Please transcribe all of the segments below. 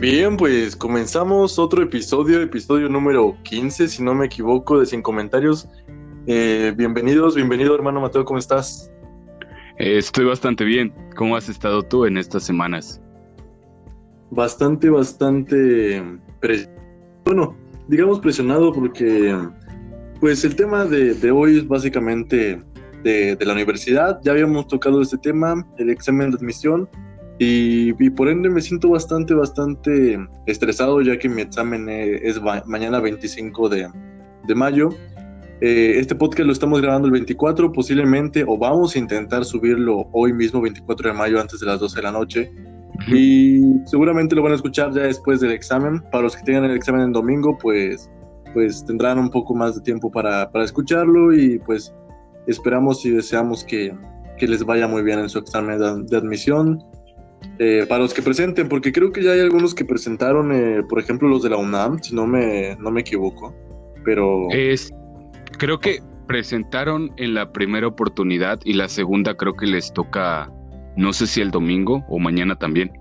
Bien, pues comenzamos otro episodio, episodio número 15, si no me equivoco, de Sin Comentarios. Eh, bienvenidos, bienvenido hermano Mateo, ¿cómo estás? Eh, estoy bastante bien. ¿Cómo has estado tú en estas semanas? Bastante, bastante... Bueno, digamos presionado porque pues el tema de, hoy es básicamente de, de, la universidad. Ya habíamos tocado este tema, el examen de admisión, y, por ende me siento bastante, bastante estresado ya que mi examen e, es, mañana 25 de, de mayo. Eh, este podcast lo estamos grabando el 24, posiblemente, o vamos a intentar subirlo hoy mismo, 24 de mayo, antes de las 12 de la noche. Y seguramente lo van a escuchar ya después del examen. Para los que tengan el examen en domingo, pues, pues tendrán un poco más de tiempo para, para escucharlo y pues esperamos y deseamos que, que les vaya muy bien en su examen de, de admisión. Eh, para los que presenten, porque creo que ya hay algunos que presentaron, eh, por ejemplo, los de la UNAM, si no me, no me equivoco, pero... Es, creo que presentaron en la primera oportunidad y la segunda creo que les toca, no sé si el domingo o mañana también.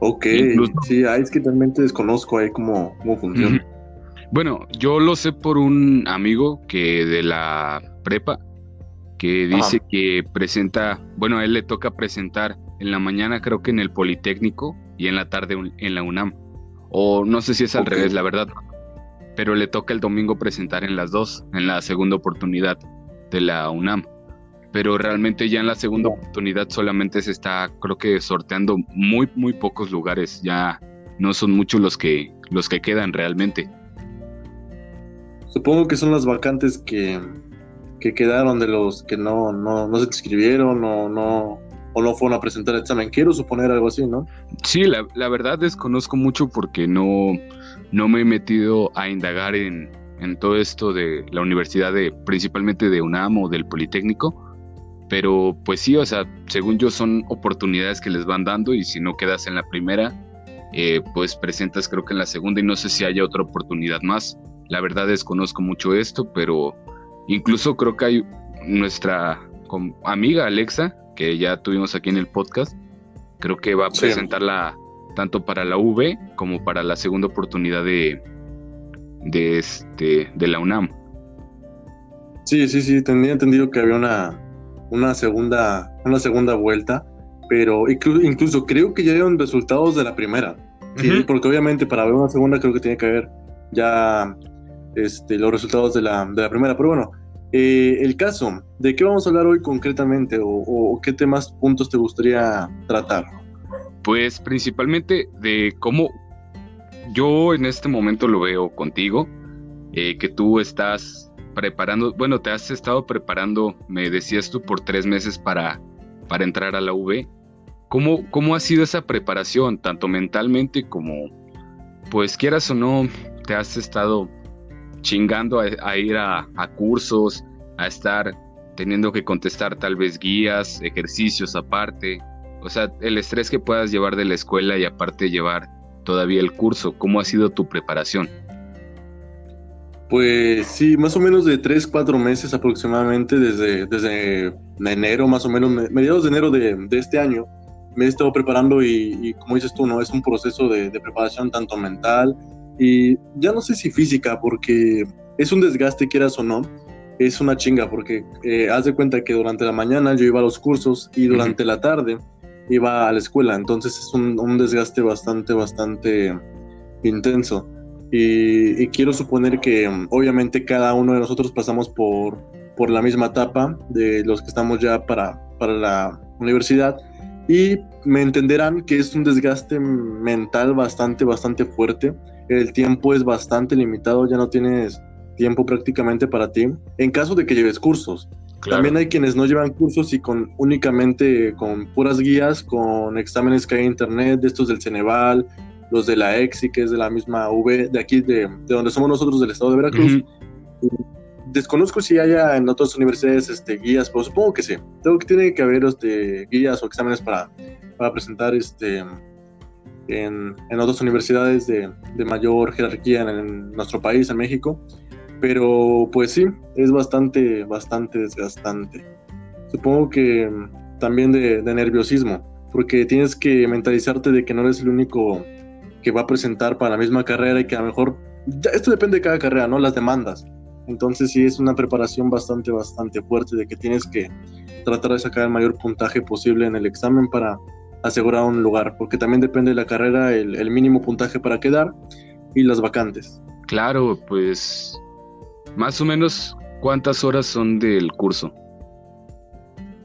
Ok, sí, es que realmente desconozco ahí cómo, cómo funciona. Bueno, yo lo sé por un amigo que de la prepa, que dice que presenta, bueno, a él le toca presentar en la mañana creo que en el Politécnico y en la tarde en la UNAM. O no sé si es al revés, la verdad. Pero le toca el domingo presentar en las dos, en la segunda oportunidad de la UNAM. Pero realmente ya en la segunda oportunidad solamente se está, creo que sorteando muy, muy pocos lugares. Ya no son muchos los que, los que quedan realmente. Supongo que son las vacantes que, que quedaron de los que no, no, no se inscribieron o no, o no fueron a presentar el examen. Quiero suponer algo así, ¿no? Sí, la, la verdad desconozco mucho porque no, no me he metido a indagar en, en todo esto de la universidad, de, principalmente de UNAM o del Politécnico. Pero pues sí, o sea, según yo son oportunidades que les van dando y si no quedas en la primera, eh, pues presentas creo que en la segunda y no sé si haya otra oportunidad más. La verdad desconozco mucho esto, pero Incluso creo que hay nuestra amiga Alexa, que ya tuvimos aquí en el podcast, creo que va a presentarla tanto para la V como para la segunda oportunidad de, de, este, de la UNAM. Sí, sí, sí, tenía entendido que había una, una, segunda, una segunda vuelta, pero incluso, incluso creo que ya dieron resultados de la primera, porque obviamente para ver una segunda creo que tiene que haber ya este, los resultados de la, de la primera. Pero bueno, eh, el caso, ¿de qué vamos a hablar hoy concretamente o, qué temas, puntos te gustaría tratar? Pues principalmente de cómo yo en este momento lo veo contigo, eh, que tú estás preparando, bueno, te has estado preparando, me decías tú, por tres meses para, para entrar a la V. ¿Cómo, ¿Cómo ha sido esa preparación, tanto mentalmente como, pues quieras o no, te has estado chingando a, ir a, cursos, a estar teniendo que contestar tal vez guías, ejercicios aparte. O sea, el estrés que puedas llevar de la escuela y aparte llevar todavía el curso. ¿Cómo ha sido tu preparación? Pues sí, más o menos de 3, 4 meses aproximadamente, desde, desde enero, más o menos, mediados de enero de, de este año, me he estado preparando y, como dices tú, ¿no? Es un proceso de, de preparación tanto mental, y ya no sé si física, porque es un desgaste, quieras o no, es una chinga, porque eh, haz de cuenta que durante la mañana yo iba a los cursos y durante la tarde iba a la escuela, entonces es un, desgaste bastante, bastante intenso. Y, quiero suponer que obviamente cada uno de nosotros pasamos por, por la misma etapa de los que estamos ya para, para la universidad. Y me entenderán que es un desgaste mental bastante, bastante fuerte el tiempo es bastante limitado, ya no tienes tiempo prácticamente para ti, en caso de que lleves cursos. También hay quienes no llevan cursos y con únicamente con puras guías, con exámenes que hay en internet, de estos del Ceneval, los de la EXI, que es de la misma V, de aquí, de, donde somos nosotros, del estado de Veracruz. Desconozco si haya en otras universidades este, guías, pero supongo que sí. Tengo que tiene que haber este, guías o exámenes para, para presentar este, en, otras universidades de, mayor jerarquía en, nuestro país, en México. Pero pues sí, es bastante, bastante desgastante. Supongo que también de, nerviosismo, porque tienes que mentalizarte de que no eres el único que va a presentar para la misma carrera y que a lo mejor, esto depende de cada carrera, ¿no? Las demandas. Entonces sí es una preparación bastante, bastante fuerte de que tienes que tratar de sacar el mayor puntaje posible en el examen para asegurar un lugar, porque también depende de la carrera el, mínimo puntaje para quedar y las vacantes. Claro, pues más o menos cuántas horas son del curso.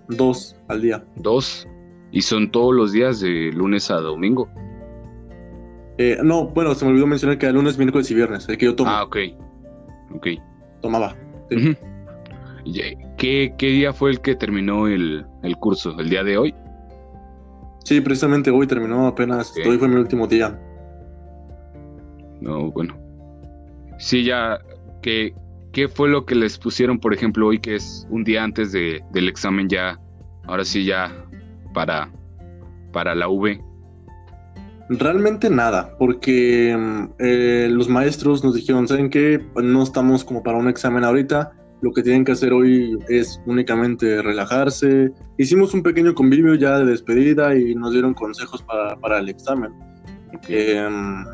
Dos al día. Dos. ¿Y son todos los días de lunes a domingo? Eh, no, bueno, se me olvidó mencionar que el lunes, miércoles y viernes, el que yo tomo. Ah, ok. Ok. Tomaba. ¿Qué, día fue el que terminó el, curso? ¿El día de hoy? Sí, precisamente hoy terminó apenas. Hoy fue mi último día. No, bueno. Sí, ya. ¿qué, ¿Qué fue lo que les pusieron, por ejemplo, hoy que es un día antes de, del examen ya? Ahora sí, ya para, para la V. Realmente nada, porque mm, eh, los maestros nos dijeron, ¿saben qué? No estamos como para un examen ahorita, lo que tienen que hacer hoy es únicamente relajarse. Hicimos un pequeño convivio ya de despedida y nos dieron consejos para, el examen. Em,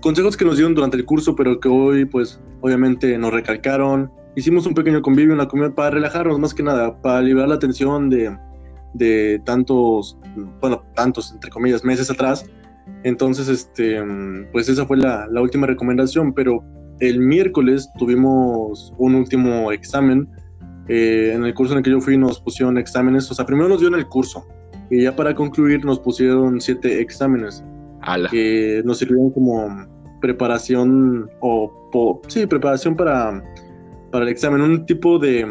consejos que nos dieron durante el curso, pero que hoy pues obviamente nos recalcaron. Hicimos un pequeño convivio en la comida para relajarnos más que nada, para liberar la tensión de, de tantos, bueno, tantos entre comillas meses atrás. Entonces, este, pues esa fue la, la última recomendación, pero el miércoles tuvimos un último examen. Eh, en el curso en el que yo fui nos pusieron exámenes, o sea, primero nos dieron el curso y ya para concluir nos pusieron siete exámenes que nos sirvieron como preparación o, sí, preparación para, para el examen, un tipo de...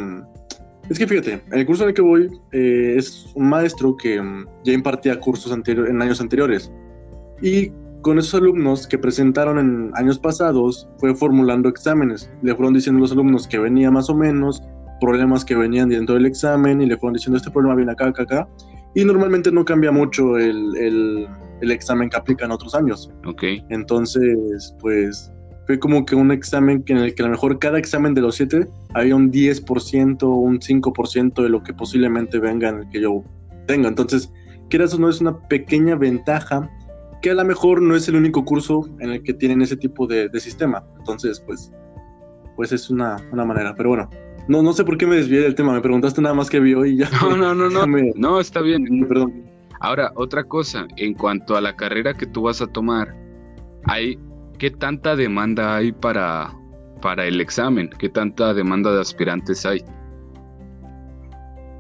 Es que fíjate, el curso en el que voy eh, es un maestro que ya impartía cursos en años anteriores y con esos alumnos que presentaron en años pasados, fue formulando exámenes. Le fueron diciendo a los alumnos que venía más o menos, problemas que venían dentro del examen, y le fueron diciendo este problema viene acá, acá, acá. Y normalmente no cambia mucho el, el, el examen que aplica en otros años. Ok. Entonces, pues fue como que un examen que en el que a lo mejor cada examen de los siete había un 10%, un 5% de lo que posiblemente venga en el que yo tenga. Entonces, quieras o no, es una pequeña ventaja que a lo mejor no es el único curso en el que tienen ese tipo de, sistema. Entonces, pues, pues es una, manera. Pero bueno, no, no sé por qué me desvié del tema. Me preguntaste nada más que vi hoy y ya. No, no, no, no. No, está bien. Perdón. Ahora, otra cosa, en cuanto a la carrera que tú vas a tomar, hay ¿qué tanta demanda hay para, para el examen? ¿Qué tanta demanda de aspirantes hay?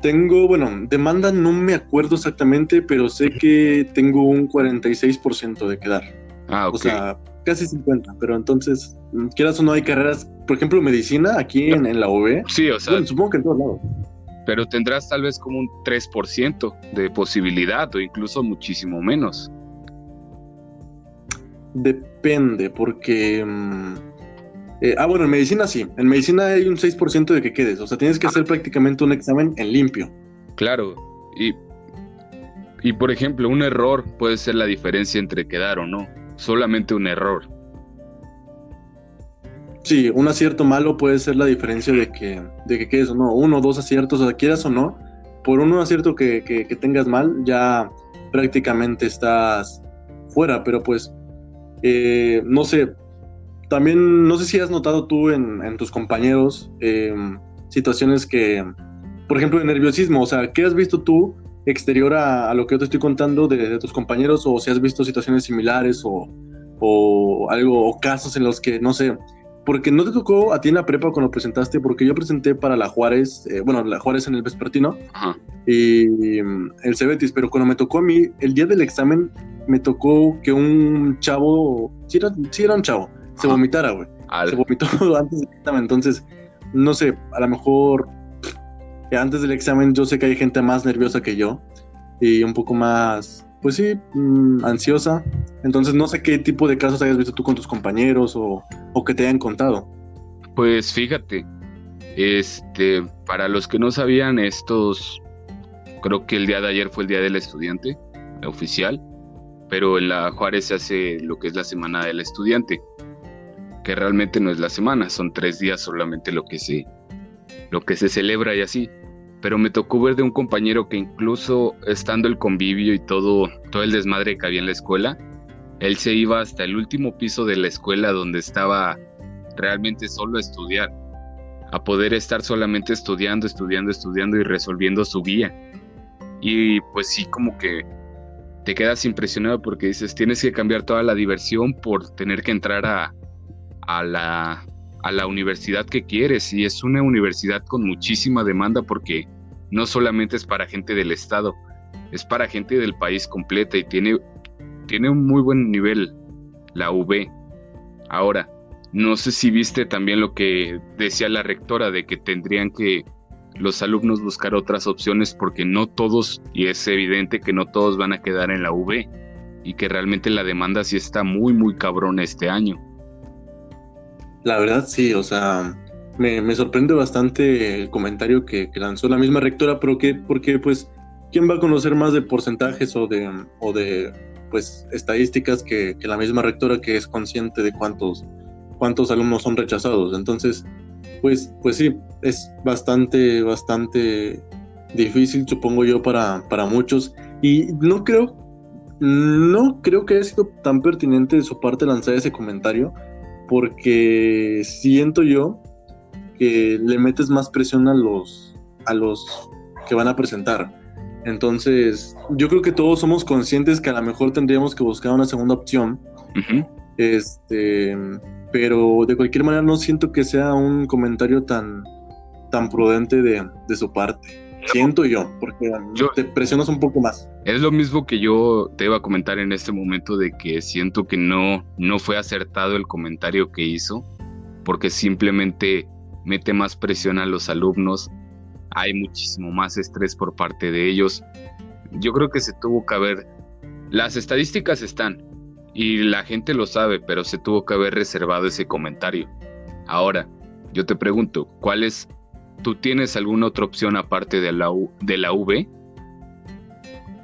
Tengo, bueno, demanda no me acuerdo exactamente, pero sé que tengo un 46% de quedar. Ah, ok. O sea, casi 50, pero entonces, mm, quieras o no, hay carreras, por ejemplo, medicina aquí en, la UV. Sí, o sea. Bueno, supongo que en todos lados. Pero tendrás tal vez como un 3% de posibilidad o incluso muchísimo menos. Depende, porque... Mm, eh, ah, bueno, en medicina sí. En medicina hay un 6% de que quedes. O sea, tienes que hacer prácticamente un examen en limpio. Claro. Y, y por ejemplo, un error puede ser la diferencia entre quedar o no. Solamente un error. Sí, un acierto malo puede ser la diferencia de que, de que quedes o no. Uno o dos aciertos, o sea, quieras o no. Por un acierto que, que, que tengas mal, ya prácticamente estás fuera. Pero pues, eh, no sé, también, no sé si has notado tú en, tus compañeros eh, situaciones que, por ejemplo, de nerviosismo, o sea, ¿qué has visto tú exterior a, lo que yo te estoy contando de, tus compañeros o si has visto situaciones similares o, algo, o casos en los que, no sé, porque no te tocó a ti en la prepa cuando presentaste, porque yo presenté para la Juárez, eh, bueno, la Juárez en el Vespertino y mm, el Cebetis, pero cuando me tocó a mí, el día del examen, me tocó que un chavo, sí era, sí era un chavo, se vomitara, güey. Se vomitó antes del examen. Entonces, no sé, a lo mejor antes del examen yo sé que hay gente más nerviosa que yo y un poco más, pues sí, mm, ansiosa. Entonces, no sé qué tipo de casos hayas visto tú con tus compañeros o, o que te hayan contado. Pues fíjate, este, para los que no sabían, estos, creo que el día de ayer fue el día del estudiante oficial, pero en la Juárez se hace lo que es la semana del estudiante que realmente no es la semana, son tres días solamente lo que se, lo que se celebra y así. pero me tocó ver de un compañero que incluso estando el convivio y todo, todo el desmadre que había en la escuela, él se iba hasta el último piso de la escuela donde estaba realmente solo a estudiar, a poder estar solamente estudiando, estudiando, estudiando y resolviendo su guía. Y pues sí, como que te quedas impresionado porque dices, tienes que cambiar toda la diversión por tener que entrar a, a, la, a la universidad que quieres. Y es una universidad con muchísima demanda porque no solamente es para gente del estado, es para gente del país completa y tiene, tiene un muy buen nivel la UB. Ahora, no sé si viste también lo que decía la rectora de que tendrían que los alumnos buscar otras opciones porque no todos, y es evidente que no todos van a quedar en la UB y que realmente la demanda sí está muy, muy cabrón este año. La verdad sí, o sea, me, sorprende bastante el comentario que, lanzó la misma rectora, pero que, porque pues, ¿quién va a conocer más de porcentajes o de, o de pues, estadísticas que, que la misma rectora que es consciente de cuántos cuántos alumnos son rechazados. Entonces, pues, pues sí, es bastante, bastante difícil, supongo yo, para, para muchos. Y no creo, no creo que haya sido tan pertinente de su parte lanzar ese comentario, porque siento yo que le metes más presión a los, a los que van a presentar. Entonces, yo creo que todos somos conscientes que a lo mejor tendríamos que buscar una segunda opción. Este pero de cualquier manera no siento que sea un comentario tan, tan prudente de, su parte. Siento yo, porque te presionas un poco más. Es lo mismo que yo te iba a comentar en este momento de que siento que no, no fue acertado el comentario que hizo, porque simplemente mete más presión a los alumnos, hay muchísimo más estrés por parte de ellos. Yo creo que se tuvo que haber... Las estadísticas están, y la gente lo sabe, pero se tuvo que haber reservado ese comentario. Ahora, yo te pregunto, ¿cuál es? ¿Tú tienes alguna otra opción aparte de la, U, de la V?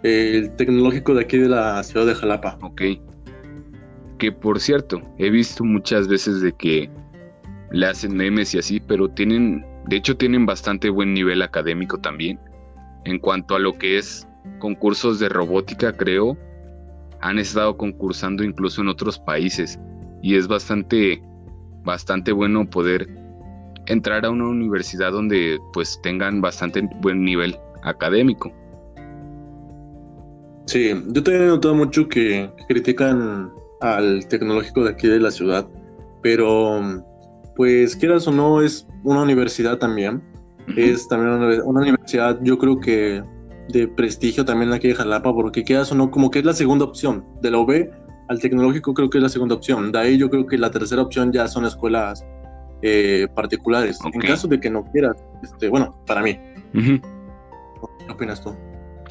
El tecnológico de aquí de la ciudad de Jalapa. Ok. Que por cierto, he visto muchas veces de que le hacen memes y así, pero tienen, de hecho tienen bastante buen nivel académico también. En cuanto a lo que es concursos de robótica, creo, han estado concursando incluso en otros países y es bastante, bastante bueno poder entrar a una universidad donde pues tengan bastante buen nivel académico. Sí, yo también he notado mucho que critican al tecnológico de aquí de la ciudad, pero pues quieras o no es una universidad también, es también una, una universidad yo creo que de prestigio también aquí de Jalapa, porque quedas o no, como que es la segunda opción. De la UB al tecnológico creo que es la segunda opción. De ahí yo creo que la tercera opción ya son escuelas eh, particulares. En caso de que no quieras, este, bueno, para mí. ¿Qué opinas tú?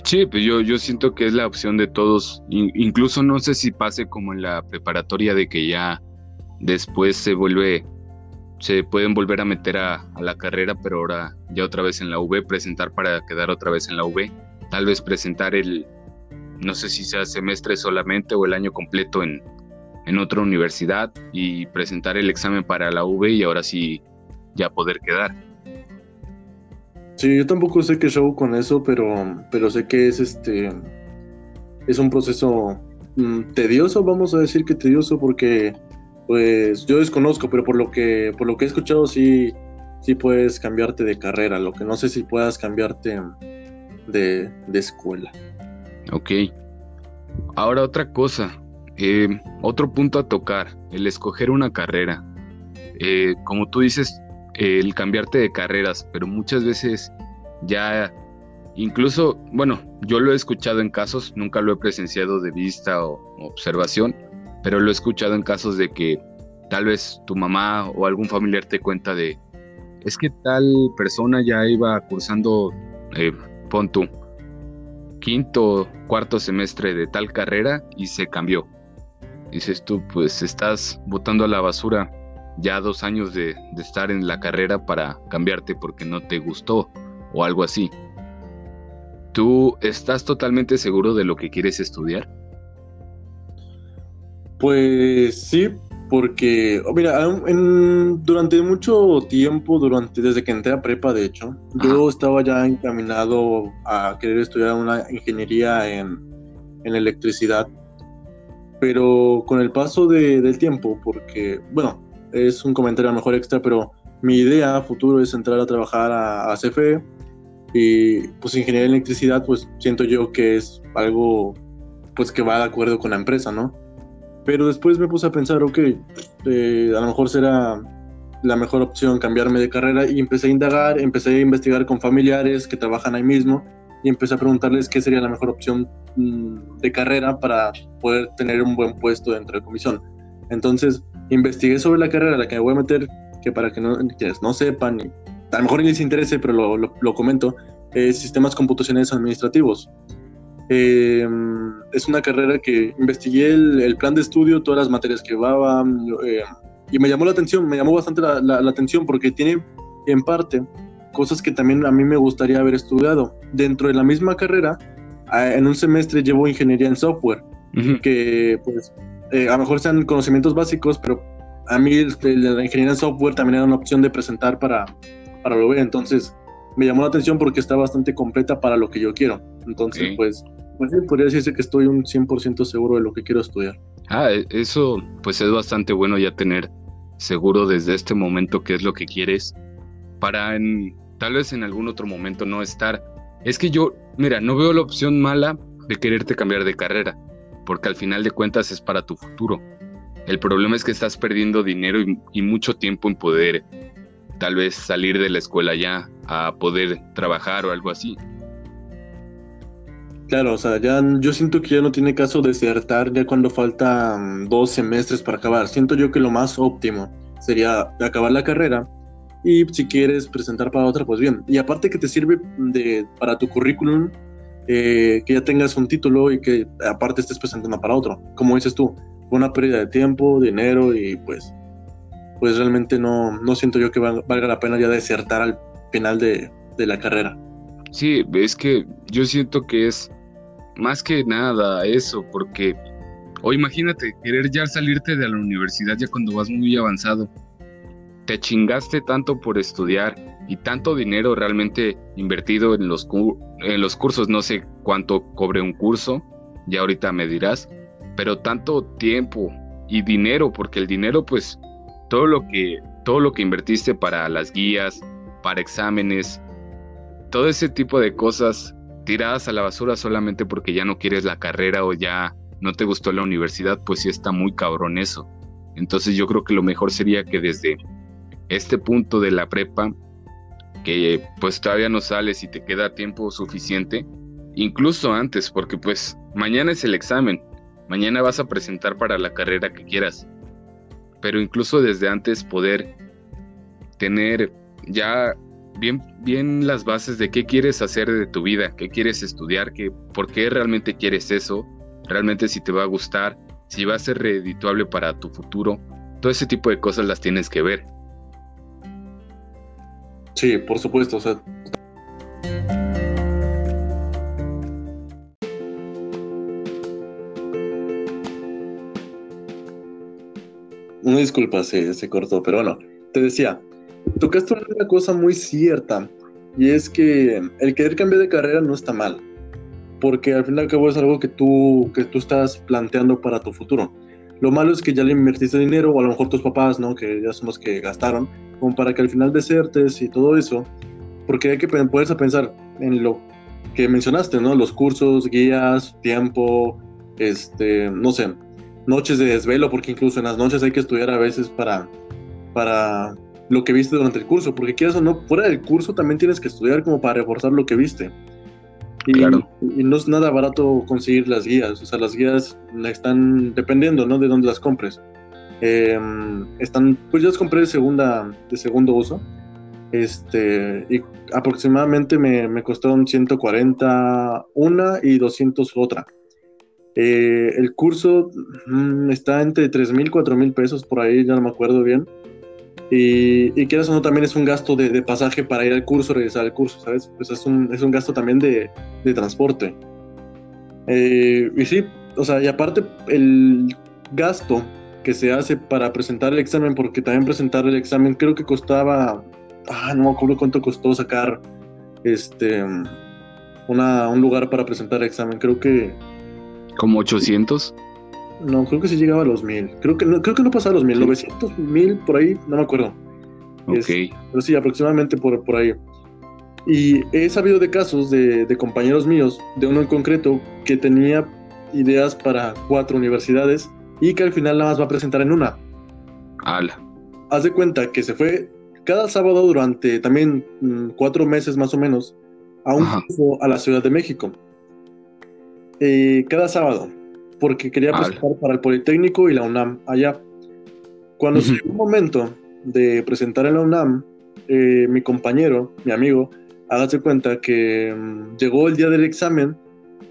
Sí, pues yo, yo siento que es la opción de todos. incluso no sé si pase como en la preparatoria de que ya después se vuelve se pueden volver a meter a, la carrera, pero ahora ya otra vez en la V, presentar para quedar otra vez en la V, tal vez presentar el, no sé si sea semestre solamente o el año completo en, en otra universidad y presentar el examen para la V y ahora sí ya poder quedar. Sí, yo tampoco sé qué show con eso, pero, pero sé que es este es un proceso mm, tedioso, vamos a decir que tedioso, porque pues yo desconozco, pero por lo que, por lo que he escuchado sí, sí puedes cambiarte de carrera. Lo que no sé si puedas cambiarte de, escuela. Ok. Ahora otra cosa. Eh, otro punto a tocar, el escoger una carrera. Eh, como tú dices, el cambiarte de carreras, pero muchas veces ya, incluso, bueno, yo lo he escuchado en casos, nunca lo he presenciado de vista o observación, pero lo he escuchado en casos de que tal vez tu mamá o algún familiar te cuenta de, es que tal persona ya iba cursando, eh, pon tú, quinto, cuarto semestre de tal carrera y se cambió. Dices tú, pues estás botando a la basura ya dos años de, de estar en la carrera para cambiarte porque no te gustó o algo así. ¿Tú estás totalmente seguro de lo que quieres estudiar? Pues sí, porque, oh, mira, durante mucho tiempo, durante desde que entré a prepa, de hecho, yo estaba ya encaminado a querer estudiar una ingeniería en, electricidad, pero con el paso del tiempo, porque, bueno, es un comentario a lo mejor extra, pero mi idea futuro es entrar a trabajar a, a CFE y pues ingeniería en electricidad, pues siento yo que es algo pues que va de acuerdo con la empresa, ¿no? Pero después me puse a pensar, ok, eh, a lo mejor será la mejor opción cambiarme de carrera y empecé a indagar, empecé a investigar con familiares que trabajan ahí mismo y empecé a preguntarles qué sería la mejor opción mm, de carrera para poder tener un buen puesto dentro de comisión. Entonces, investigué sobre la carrera a la que me voy a meter, que para que no, no sepan, a lo mejor ni les interese, pero lo, lo, comento, es sistemas computacionales administrativos. Eh, es una carrera que investigué el, plan de estudio, todas las materias que llevaba, eh, y me llamó la atención, me llamó bastante la, la, atención porque tiene en parte cosas que también a mí me gustaría haber estudiado. Dentro de la misma carrera, en un semestre llevo ingeniería en software, que pues eh, a lo mejor sean conocimientos básicos, pero a mí la ingeniería en software también era una opción de presentar para, para lo ver. Entonces me llamó la atención porque está bastante completa para lo que yo quiero. Entonces, pues pues sí, podría decirse que estoy un 100% seguro de lo que quiero estudiar. Ah, e, eso pues es bastante bueno ya tener seguro desde este momento qué es lo que quieres para en, tal vez en algún otro momento no estar. Es que yo, mira, no veo la opción mala de quererte cambiar de carrera, porque al final de cuentas es para tu futuro. El problema es que estás perdiendo dinero y, mucho tiempo en poder tal vez salir de la escuela ya a poder trabajar o algo así. Claro, o sea, ya yo siento que ya no tiene caso desertar ya cuando faltan dos semestres para acabar. Siento yo que lo más óptimo sería acabar la carrera y si quieres presentar para otra, pues bien. Y aparte que te sirve de, para tu currículum, eh, que ya tengas un título y que aparte estés presentando para otro. Como dices tú, una pérdida de tiempo, dinero y pues, pues realmente no, no siento yo que valga la pena ya desertar al final de, de la carrera. Sí, es que yo siento que es más que nada eso, porque o imagínate querer ya salirte de la universidad ya cuando vas muy avanzado. Te chingaste tanto por estudiar y tanto dinero realmente invertido en los, en los cursos, no sé cuánto cobre un curso, ya ahorita me dirás, pero tanto tiempo y dinero, porque el dinero pues todo lo que todo lo que invertiste para las guías, para exámenes, todo ese tipo de cosas tiradas a la basura solamente porque ya no quieres la carrera o ya no te gustó la universidad, pues sí está muy cabrón eso. Entonces yo creo que lo mejor sería que desde este punto de la prepa, que pues todavía no sales y te queda tiempo suficiente, incluso antes, porque pues mañana es el examen, mañana vas a presentar para la carrera que quieras, pero incluso desde antes poder tener ya bien, bien las bases de qué quieres hacer de tu vida, qué quieres estudiar, qué, por qué realmente quieres eso, realmente si te va a gustar, si va a ser redituable para tu futuro. Todo ese tipo de cosas las tienes que ver. Sí, por supuesto. O sea... Una disculpa, se, se cortó, pero bueno, te decía, tocaste una cosa muy cierta y es que el querer cambiar de carrera no está mal, porque al fin y al cabo es algo que tú, que tú estás planteando para tu futuro. Lo malo es que ya le invertiste dinero, o a lo mejor tus papás, ¿no? Que ya son los que gastaron, como para que al final desertes y todo eso, porque hay que ponerse a pensar en lo que mencionaste, ¿no? Los cursos, guías, tiempo, este, no sé, noches de desvelo, porque incluso en las noches hay que estudiar a veces para, para lo que viste durante el curso, porque quieras o no, fuera del curso también tienes que estudiar como para reforzar lo que viste. Y, claro. y, no es nada barato conseguir las guías, o sea, las guías están dependiendo, ¿no? De dónde las compres. Em, están, pues yo las compré de segunda, de segundo uso, este, y aproximadamente me, me costaron 140 una y 200 otra. Eh, el curso mm, está entre 3 mil, 4 mil pesos por ahí, ya no me acuerdo bien. Y, y quieras o no, también es un gasto de, pasaje para ir al curso, regresar al curso, ¿sabes? Pues es un, es un gasto también de, de transporte. Eh, y sí, o sea, y aparte el gasto que se hace para presentar el examen, porque también presentar el examen creo que costaba, ah, no me acuerdo cuánto costó sacar este una, un lugar para presentar el examen, creo que... ¿Como 800? No, creo que sí llegaba a los 1000, creo que no, creo que no pasaba a los 1000, 900, 1000, por ahí, no me acuerdo. Ok. pero sí, aproximadamente por, por ahí. Y he sabido de casos de, de compañeros míos, de uno en concreto, que tenía ideas para cuatro universidades y que al final nada más va a presentar en una. Ala. Haz de cuenta que se fue cada sábado durante también mm, cuatro meses más o menos a un curso a la Ciudad de México. Eh, cada sábado, porque quería presentar para el Politécnico y la UNAM allá. Cuando uh llegó el momento de presentar en la UNAM, eh, mi compañero, mi amigo, hágase cuenta que mm, llegó el día del examen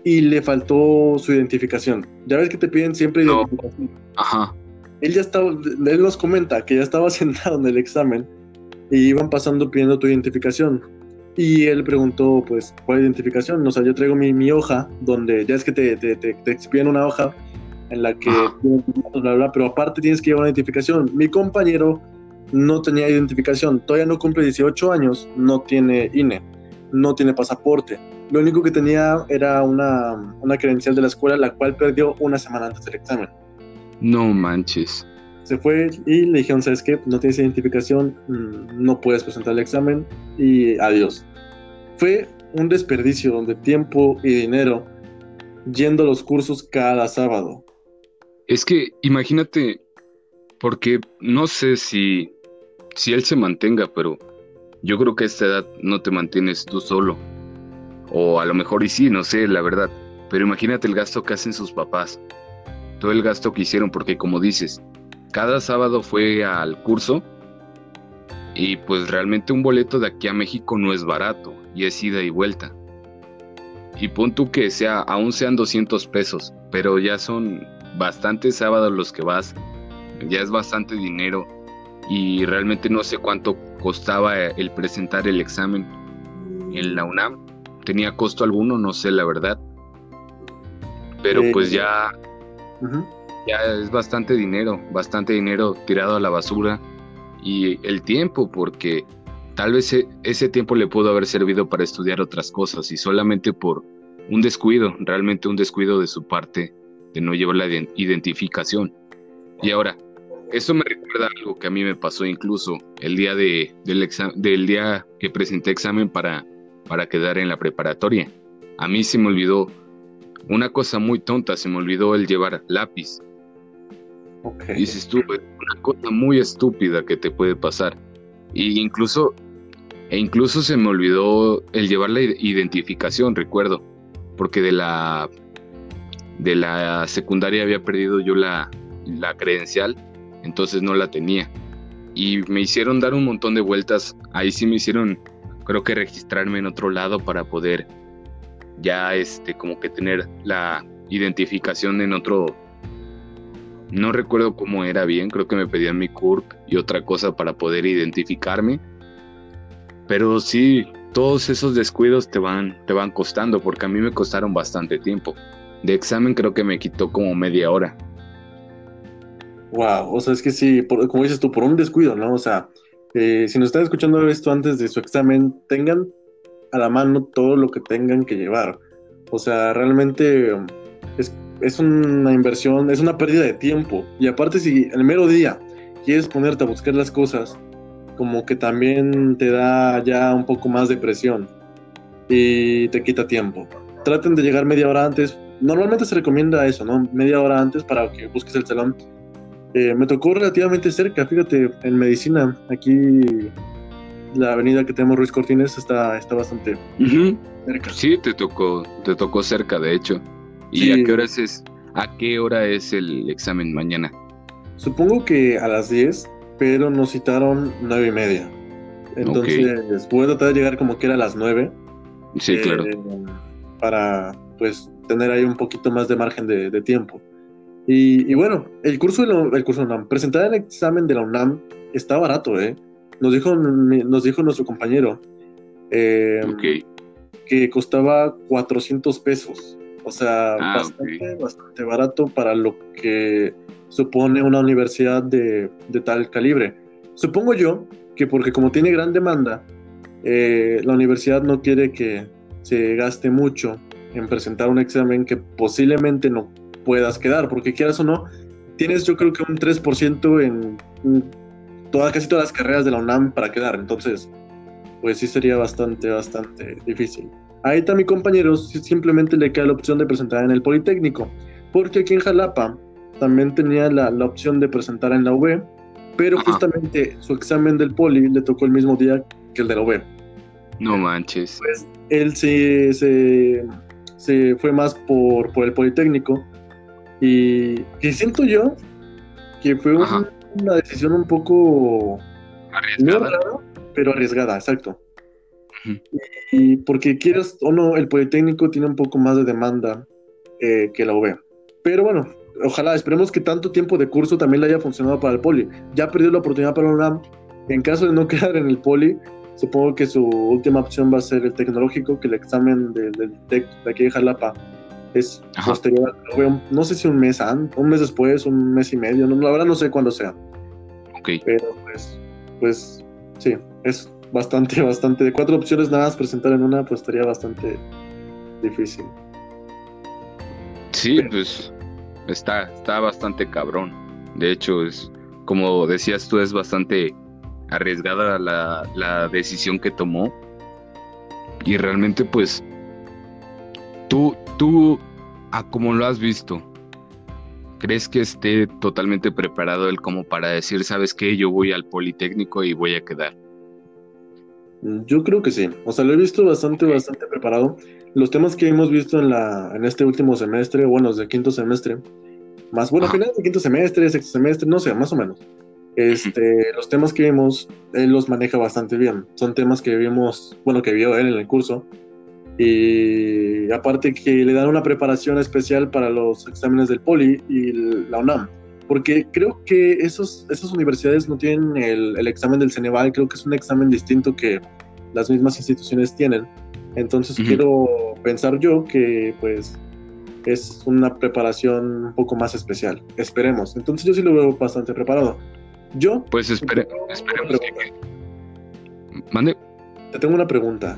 y le faltó su identificación. Ya ves que te piden siempre identificación. Ajá. Él ya estaba, él nos comenta que ya estaba sentado en el examen y iban pasando pidiendo tu identificación. Y él preguntó, pues, ¿cuál identificación? O sea, yo traigo mi, mi hoja, donde ya es que te, te, te, expiden una hoja en la que, bla, bla, pero aparte tienes que llevar una identificación. Mi compañero no tenía identificación, todavía no cumple 18 años, no tiene INE, no tiene pasaporte. Lo único que tenía era una, una credencial de la escuela, la cual perdió una semana antes del examen. No manches. Se fue y le dijeron, ¿sabes qué? No tienes identificación, mm, no puedes presentar el examen y adiós. Fue un desperdicio de tiempo y dinero yendo a los cursos cada sábado. Es que imagínate, porque no sé si, si él se mantenga, pero yo creo que a esta edad no te mantienes tú solo. O a lo mejor y sí, no sé, la verdad. Pero imagínate el gasto que hacen sus papás. Todo el gasto que hicieron, porque como dices, cada sábado fue al curso y pues realmente un boleto de aquí a México no es barato y es ida y vuelta. Y pon tú que sea, aún sean 200 pesos, pero ya son bastantes sábados los que vas, ya es bastante dinero y realmente no sé cuánto costaba el presentar el examen en la UNAM. ¿Tenía costo alguno? No sé la verdad. Pero pues ya ya es bastante dinero, bastante dinero tirado a la basura y el tiempo, porque tal vez e, ese tiempo le pudo haber servido para estudiar otras cosas y solamente por un descuido, realmente un descuido de su parte de no llevar la identificación. Y ahora, eso me recuerda algo que a mí me pasó incluso el día de, del, del día que presenté examen para, para quedar en la preparatoria. A mí se me olvidó una cosa muy tonta, se me olvidó el llevar lápiz. Okay. Dices tú, una cosa muy estúpida que te puede pasar. Y incluso, e incluso se me olvidó el llevar la identificación, recuerdo, porque de la, de la secundaria había perdido yo la, la credencial, entonces no la tenía. Y me hicieron dar un montón de vueltas, ahí sí me hicieron, creo que registrarme en otro lado para poder ya este como que tener la identificación en otro no recuerdo cómo era bien, creo que me pedían mi CURP y otra cosa para poder identificarme. Pero sí, todos esos descuidos te van, te van costando, porque a mí me costaron bastante tiempo. De examen creo que me quitó como media hora. Wow, o sea, es que sí, como dices tú, por un descuido, ¿no? O sea, eh, si nos están escuchando esto antes de su examen, tengan a la mano todo lo que tengan que llevar. O sea, realmente es es una inversión, es una pérdida de tiempo. Y aparte si el mero día quieres ponerte a buscar las cosas, como que también te da ya un poco más de presión y te quita tiempo. Traten de llegar media hora antes. Normalmente se recomienda eso, ¿no? Media hora antes para que busques el salón. Eh, me tocó relativamente cerca, fíjate, en medicina. Aquí la avenida que tenemos Ruiz Cortines está, está bastante cerca. Sí, te tocó, te tocó cerca, de hecho. ¿Y a qué hora es a qué hora es el examen mañana? Supongo que a las 10, pero nos citaron nueve y media. Entonces voy a tratar de llegar como que era a las 9. Sí, claro. Eh, para pues tener ahí un poquito más de margen de, tiempo. Y, bueno, el curso, de el curso de UNAM, presentar el examen de la UNAM está barato, ¿eh? Nos dijo, nos dijo nuestro compañero eh, que costaba 400 pesos. O sea, ah, bastante, bastante barato para lo que supone una universidad de, de tal calibre. Supongo yo que porque como tiene gran demanda, eh, la universidad no quiere que se gaste mucho en presentar un examen que posiblemente no puedas quedar, porque quieras o no, tienes yo creo que un 3% en todas, casi todas las carreras de la UNAM para quedar, entonces pues sí sería bastante, bastante difícil. Ahí está mi compañero, simplemente le queda la opción de presentar en el Politécnico, porque aquí en Jalapa también tenía la, la opción de presentar en la UB, pero justamente su examen del Poli le tocó el mismo día que el de la UB. No manches. Pues él se, se, fue más por, por, el Politécnico y, siento yo que fue una decisión un poco arriesgada, pero arriesgada, exacto. y, porque quieras o no, el Politécnico tiene un poco más de demanda eh, que la UB. Pero bueno, ojalá, esperemos que tanto tiempo de curso también le haya funcionado para el Poli. Ya perdió la oportunidad para UNAM. En caso de no quedar en el Poli, Supongo que su última opción va a ser el tecnológico, que el examen del, de aquí de Jalapa es posterior. No sé si un mes antes, un mes después, un mes y medio, no, la verdad no sé cuándo sea. Ok. Pero pues, pues sí, es bastante, bastante. De cuatro opciones nada más presentar en una, pues estaría bastante difícil. Sí, pues está, está bastante cabrón. De hecho, es como decías tú, es bastante arriesgada la, la decisión que tomó. Y realmente pues tú, tú, a como lo has visto, ¿crees que esté totalmente preparado él como para decir, sabes qué, yo voy al Politécnico y voy a quedar? Yo creo que sí. O sea, lo he visto bastante, bastante preparado. Los temas que hemos visto en, la, en este último semestre, bueno, de quinto semestre, más, bueno, final de quinto semestre, sexto semestre, no sé, más o menos. Este, los temas que vimos, él los maneja bastante bien. Son temas que vimos, bueno, que vio él en el curso. Y aparte que le dan una preparación especial para los exámenes del Poli y la UNAM. Porque creo que esos, esas universidades no tienen el, el examen del Ceneval, creo que es un examen distinto que las mismas instituciones tienen. Entonces quiero pensar yo que pues es una preparación un poco más especial. Esperemos. Entonces yo sí lo veo bastante preparado. Yo. Pues espere, esperemos que, Mande. Te tengo una pregunta.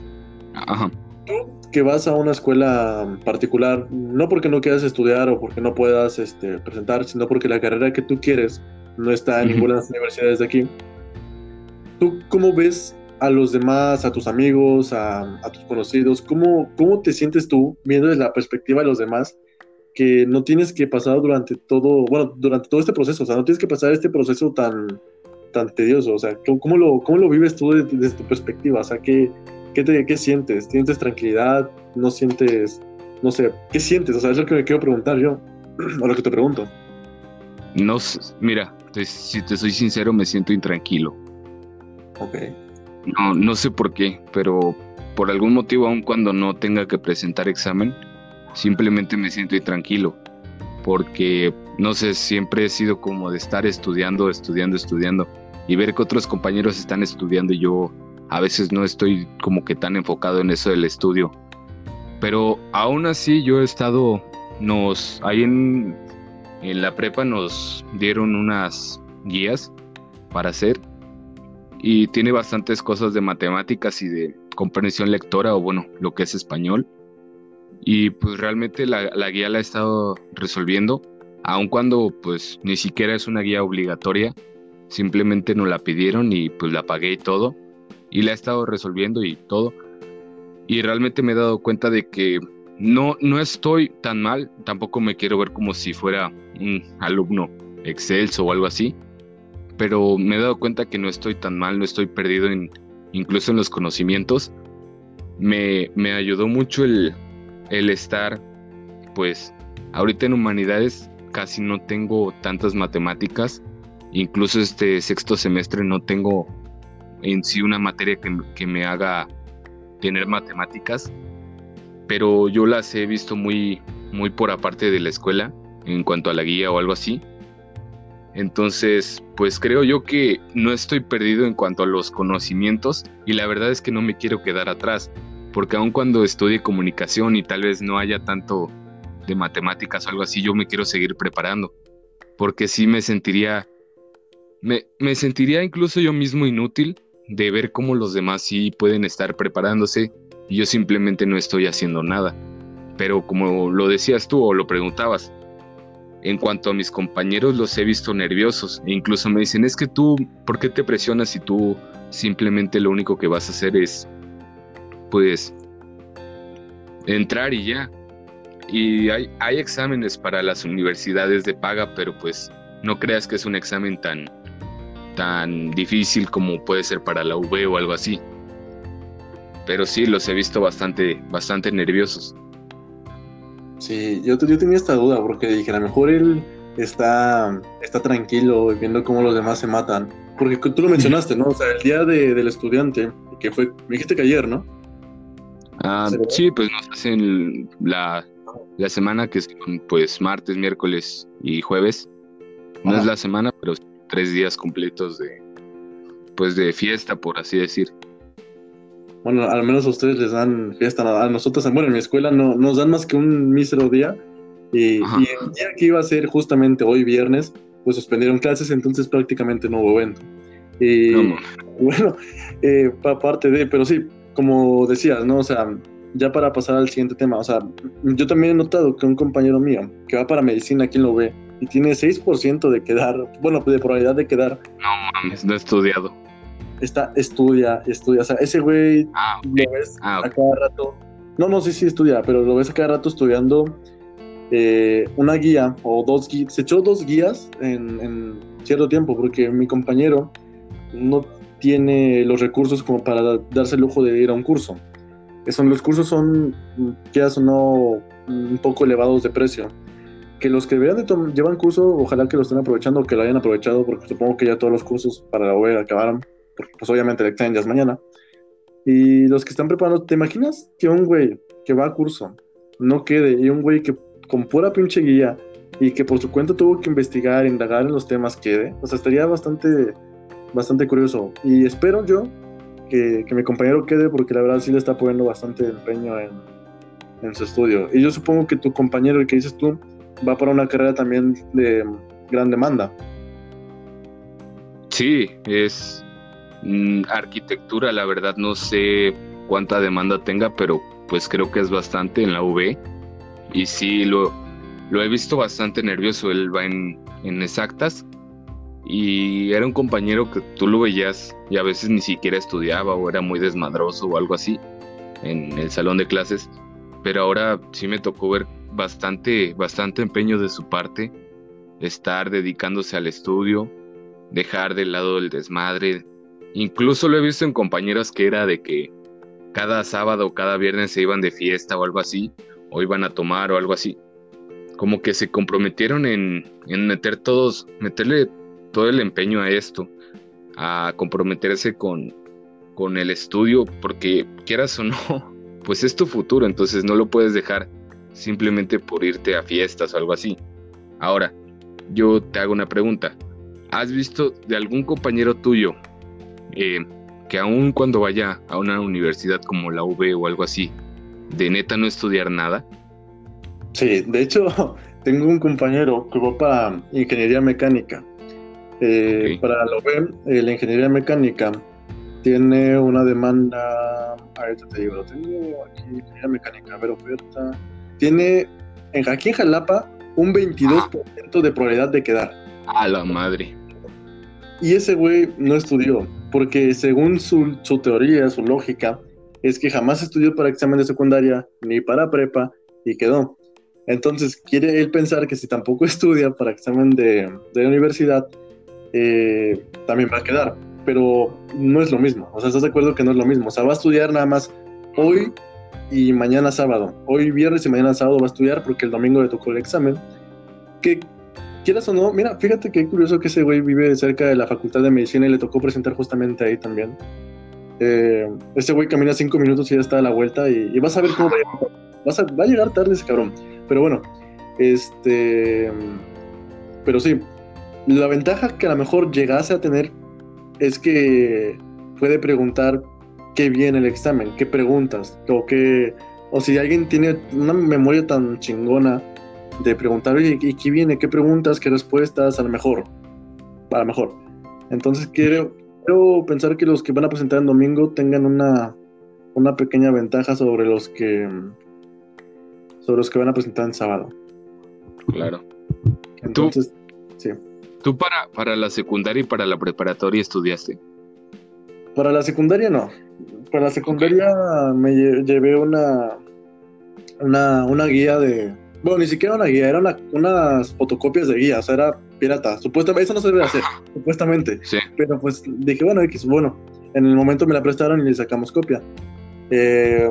Ajá. Tú que vas a una escuela particular, no porque no quieras estudiar o porque no puedas este, presentar, sino porque la carrera que tú quieres no está en ninguna de las universidades de aquí. ¿Tú cómo ves a los demás, a tus amigos, a, tus conocidos? ¿Cómo, ¿Cómo te sientes tú viendo desde la perspectiva de los demás que no tienes que pasar durante todo, bueno, durante todo este proceso, o sea, no tienes que pasar este proceso tan, tan tedioso, o sea, ¿cómo lo, cómo lo vives tú desde, tu perspectiva? O sea, ¿qué, qué, te, ¿qué sientes? ¿Sientes tranquilidad? ¿No sientes, no sé, qué sientes? O sea, es lo que me quiero preguntar yo, o lo que te pregunto. No, mira, si te soy sincero, me siento intranquilo. Ok. No, no sé por qué, pero por algún motivo, aun cuando no tenga que presentar examen, simplemente me siento tranquilo, porque no sé, siempre he sido como de estar estudiando, estudiando, estudiando y ver que otros compañeros están estudiando y yo a veces no estoy como que tan enfocado en eso del estudio. Pero aún así yo he estado, nos, ahí en, en la prepa nos dieron unas guías para hacer y tiene bastantes cosas de matemáticas y de comprensión lectora o bueno, lo que es español. Y pues realmente la, guía la he estado resolviendo, aun cuando pues ni siquiera es una guía obligatoria, simplemente nos la pidieron y pues la pagué y todo, y la he estado resolviendo y todo. Y realmente me he dado cuenta de que no, no estoy tan mal, tampoco me quiero ver como si fuera un alumno excelso o algo así, pero me he dado cuenta que no estoy tan mal, no estoy perdido en, incluso en los conocimientos. Me, me ayudó mucho el, el estar, pues, ahorita en humanidades casi no tengo tantas matemáticas, incluso este sexto semestre no tengo en sí una materia que, me haga tener matemáticas, pero yo las he visto muy, muy por aparte de la escuela en cuanto a la guía o algo así. Entonces, pues creo yo que no estoy perdido en cuanto a los conocimientos y la verdad es que no me quiero quedar atrás porque aun cuando estudie comunicación y tal vez no haya tanto de matemáticas o algo así, yo me quiero seguir preparando. porque sí me sentiría, me, me sentiría incluso yo mismo inútil de ver cómo los demás sí pueden estar preparándose y yo simplemente no estoy haciendo nada. Pero como lo decías tú o lo preguntabas, en cuanto a mis compañeros los he visto nerviosos e incluso me dicen, es que tú, ¿por qué te presionas si tú simplemente lo único que vas a hacer es, pues, entrar y ya? Y hay, hay exámenes para las universidades de paga, pero pues no creas que es un examen tan, tan difícil como puede ser para la UV o algo así. Pero sí, los he visto bastante, bastante nerviosos. Sí, yo, yo tenía esta duda porque dije, a lo mejor él está, está tranquilo viendo cómo los demás se matan. Porque tú lo mencionaste, ¿no? O sea, el día del estudiante, que fue, me dijiste que ayer, ¿no? Ah, sí, pues nos hacen la, la semana que son pues martes, miércoles y jueves. No es la semana, pero tres días completos de pues de fiesta, por así decir. Bueno, al menos a ustedes les dan fiesta, a nosotros, bueno, en mi escuela no nos dan más que un mísero día. Y, el día que iba a ser justamente hoy viernes, pues suspendieron clases, entonces prácticamente no hubo evento. Y bueno, eh, aparte de, pero sí, como decías, ¿no? O sea, ya para pasar al siguiente tema, o sea, yo también he notado que un compañero mío que va para medicina, quien lo ve, y tiene 6% de quedar, bueno, de probabilidad de quedar. No mames, no he estudiado. Está, estudia, estudia, o sea, ese güey ah, lo ves ah, a cada rato. No, no, sí, sí estudia, pero lo ves a cada rato estudiando eh, una guía o dos guías. Se echó dos guías en, en cierto tiempo, porque mi compañero no tiene los recursos como para darse el lujo de ir a un curso son, los cursos son, quieras o no, un poco elevados de precio. Que los que vean de llevan curso, ojalá que lo estén aprovechando, que lo hayan aprovechado, porque supongo que ya todos los cursos para la web acabaron, porque pues obviamente el examen ya es mañana. Y los que están preparando, ¿te imaginas que un güey que va a curso no quede y un güey que con pura pinche guía y que por su cuenta tuvo que investigar, indagar en los temas quede? O sea, estaría bastante, bastante curioso. Y espero yo que, mi compañero quede porque la verdad sí le está poniendo bastante empeño en, en, su estudio. Y yo supongo que tu compañero, el que dices tú, va para una carrera también de gran demanda. Sí, es mm, arquitectura, la verdad no sé cuánta demanda tenga, pero pues creo que es bastante en la UV. Y sí, lo, lo he visto bastante nervioso. Él va en, en exactas y era un compañero que tú lo veías y a veces ni siquiera estudiaba o era muy desmadroso o algo así en el salón de clases, pero ahora sí me tocó ver bastante, bastante empeño de su parte, estar dedicándose al estudio, dejar de lado el desmadre. Incluso lo he visto en compañeros que era de que cada sábado o cada viernes se iban de fiesta o algo así, o iban a tomar o algo así. Como que se comprometieron en, en meter todos, meterle todo el empeño a esto, a comprometerse con, con el estudio, porque quieras o no, pues es tu futuro, entonces no lo puedes dejar simplemente por irte a fiestas o algo así. Ahora, yo te hago una pregunta. ¿Has visto de algún compañero tuyo eh, que aun cuando vaya a una universidad como la UB o algo así, de neta no estudiar nada? Sí, de hecho, tengo un compañero que va para ingeniería mecánica eh, para lo web, eh, la ingeniería mecánica tiene una demanda. Ahorita te digo, lo tengo aquí, ingeniería mecánica, a ver, oferta. Tiene en, aquí en Jalapa un 22% de probabilidad de quedar. A la madre. Y ese güey no estudió, porque según su, su teoría, su lógica, es que jamás estudió para examen de secundaria ni para prepa y quedó. Entonces quiere él pensar que si tampoco estudia para examen de, de universidad, eh, también va a quedar. Pero no es lo mismo. O sea, ¿estás de acuerdo que no es lo mismo? O sea, va a estudiar nada más hoy y mañana sábado. Hoy viernes y mañana sábado va a estudiar porque el domingo le tocó el examen. Que quieras o no, mira, fíjate qué curioso que ese güey vive cerca de la Facultad de Medicina y le tocó presentar justamente ahí también. Eh, ese güey camina cinco minutos y ya está a la vuelta y, vas a ver cómo va a, vas a, va a llegar tarde ese cabrón. Pero bueno, este. Pero sí, la ventaja que a lo mejor llegase a tener es que puede preguntar qué viene el examen, qué preguntas, o qué, o si alguien tiene una memoria tan chingona de preguntar, oye, ¿y qué viene? ¿Qué preguntas? ¿Qué respuestas? A lo mejor, a lo mejor. Entonces quiero, quiero pensar que los que van a presentar en domingo tengan una, una pequeña ventaja sobre los que sobre los que van a presentar en sábado. Claro. Entonces, sí. ¿Tú para, para la secundaria y para la preparatoria estudiaste? Para la secundaria no. Para la secundaria me llevé una, una, una guía de... Bueno, ni siquiera una guía, eran unas fotocopias de guía, o sea, era pirata. Supuestamente, eso no se debe hacer, supuestamente. Sí. Pero pues dije, bueno, X, bueno, en el momento me la prestaron y le sacamos copia. Eh,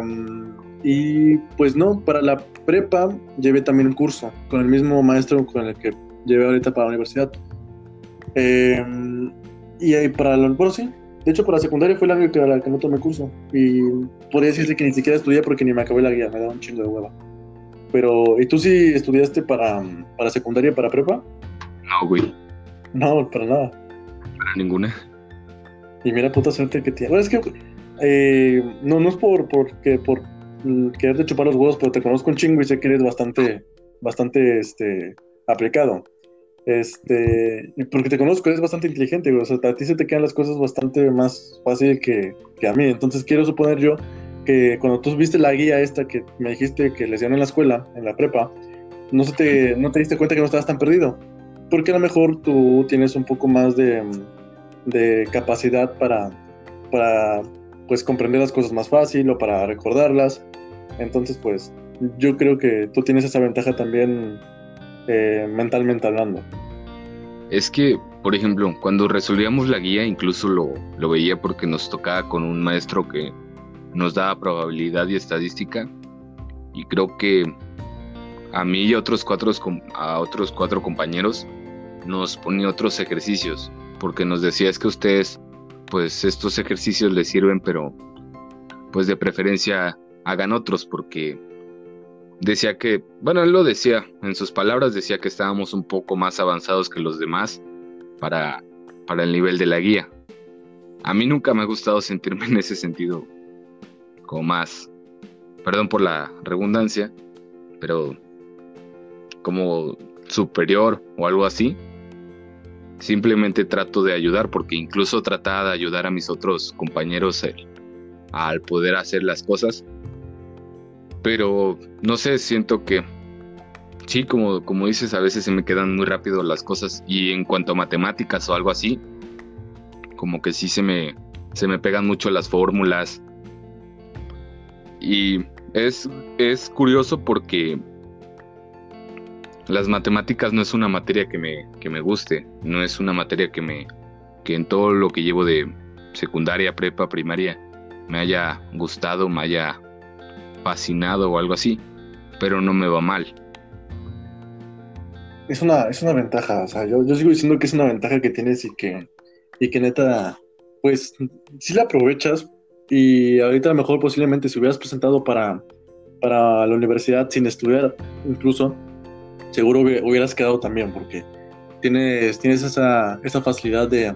y pues no, para la prepa llevé también un curso con el mismo maestro con el que llevé ahorita para la universidad. Eh, y ahí para la, bueno, sí, de hecho para secundaria fue la que, la que no tomé curso. Y podría decirse que ni siquiera estudié porque ni me acabé la guía, me da un chingo de hueva. Pero, ¿y tú sí estudiaste para, para secundaria para prepa? No, güey. No, para nada. Para ninguna. Y mira puta suerte que tiene. Bueno, es que eh, no, no es por, por, que, por quererte chupar los huevos, pero te conozco un chingo y sé que eres bastante, bastante este, aplicado. Este, porque te conozco, eres bastante inteligente, O sea, a ti se te quedan las cosas bastante más fácil que, que, a mí. Entonces quiero suponer yo que cuando tú viste la guía esta que me dijiste que les dieron en la escuela, en la prepa, no, se te, no te diste cuenta que no estabas tan perdido. Porque a lo mejor tú tienes un poco más de, de capacidad para, para pues comprender las cosas más fácil o para recordarlas. Entonces, pues yo creo que tú tienes esa ventaja también eh, mentalmente hablando. Es que, por ejemplo, cuando resolvíamos la guía, incluso lo, lo veía porque nos tocaba con un maestro que nos daba probabilidad y estadística. Y creo que a mí y a otros cuatro, a otros cuatro compañeros nos ponía otros ejercicios, porque nos decía es que ustedes, pues estos ejercicios les sirven, pero pues de preferencia hagan otros, porque decía que, bueno, él lo decía, en sus palabras decía que estábamos un poco más avanzados que los demás para, para el nivel de la guía. A mí nunca me ha gustado sentirme en ese sentido como más, perdón por la redundancia, pero como superior o algo así. Simplemente trato de ayudar porque incluso trataba de ayudar a mis otros compañeros al poder hacer las cosas pero no sé, siento que sí, como, como dices, a veces se me quedan muy rápido las cosas y en cuanto a matemáticas o algo así, como que sí se me, se me pegan mucho las fórmulas. Y es, es curioso porque las matemáticas no es una materia que me, que me guste, no es una materia que me que en todo lo que llevo de secundaria, prepa, primaria me haya gustado, me haya fascinado o algo así, pero no me va mal. Es una, es una ventaja, o sea, yo, sigo diciendo que es una ventaja que tienes y que, y que neta, pues, si la aprovechas y ahorita a lo mejor posiblemente si hubieras presentado para, para la universidad sin estudiar incluso, seguro hubieras quedado también porque tienes, tienes esa, esa facilidad de,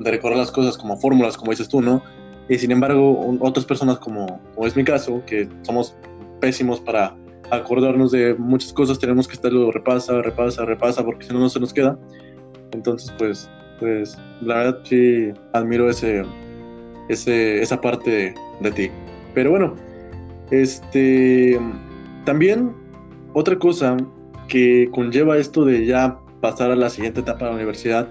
de recordar las cosas como fórmulas, como dices tú, ¿no? Y sin embargo, otras personas, como, es mi caso, que somos pésimos para acordarnos de muchas cosas, tenemos que estarlo repasa, repasa, repasa, porque si no, no se nos queda. Entonces, pues, pues la verdad sí admiro ese, ese, esa parte de, ti. Pero bueno, este, también otra cosa que conlleva esto de ya pasar a la siguiente etapa de la universidad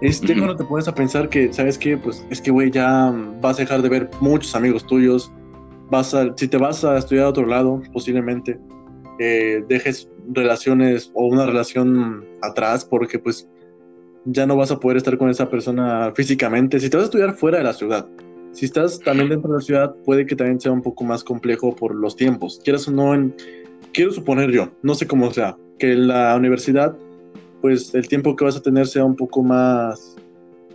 es ya cuando te pones a pensar que, ¿sabes qué? Pues es que, güey, ya vas a dejar de ver muchos amigos tuyos. Vas a, si te vas a estudiar a otro lado, posiblemente eh, dejes relaciones o una relación atrás porque, pues, ya no vas a poder estar con esa persona físicamente. Si te vas a estudiar fuera de la ciudad, si estás también dentro de la ciudad, puede que también sea un poco más complejo por los tiempos. Quieras o no, en, quiero suponer yo, no sé cómo sea, que la universidad pues el tiempo que vas a tener sea un poco más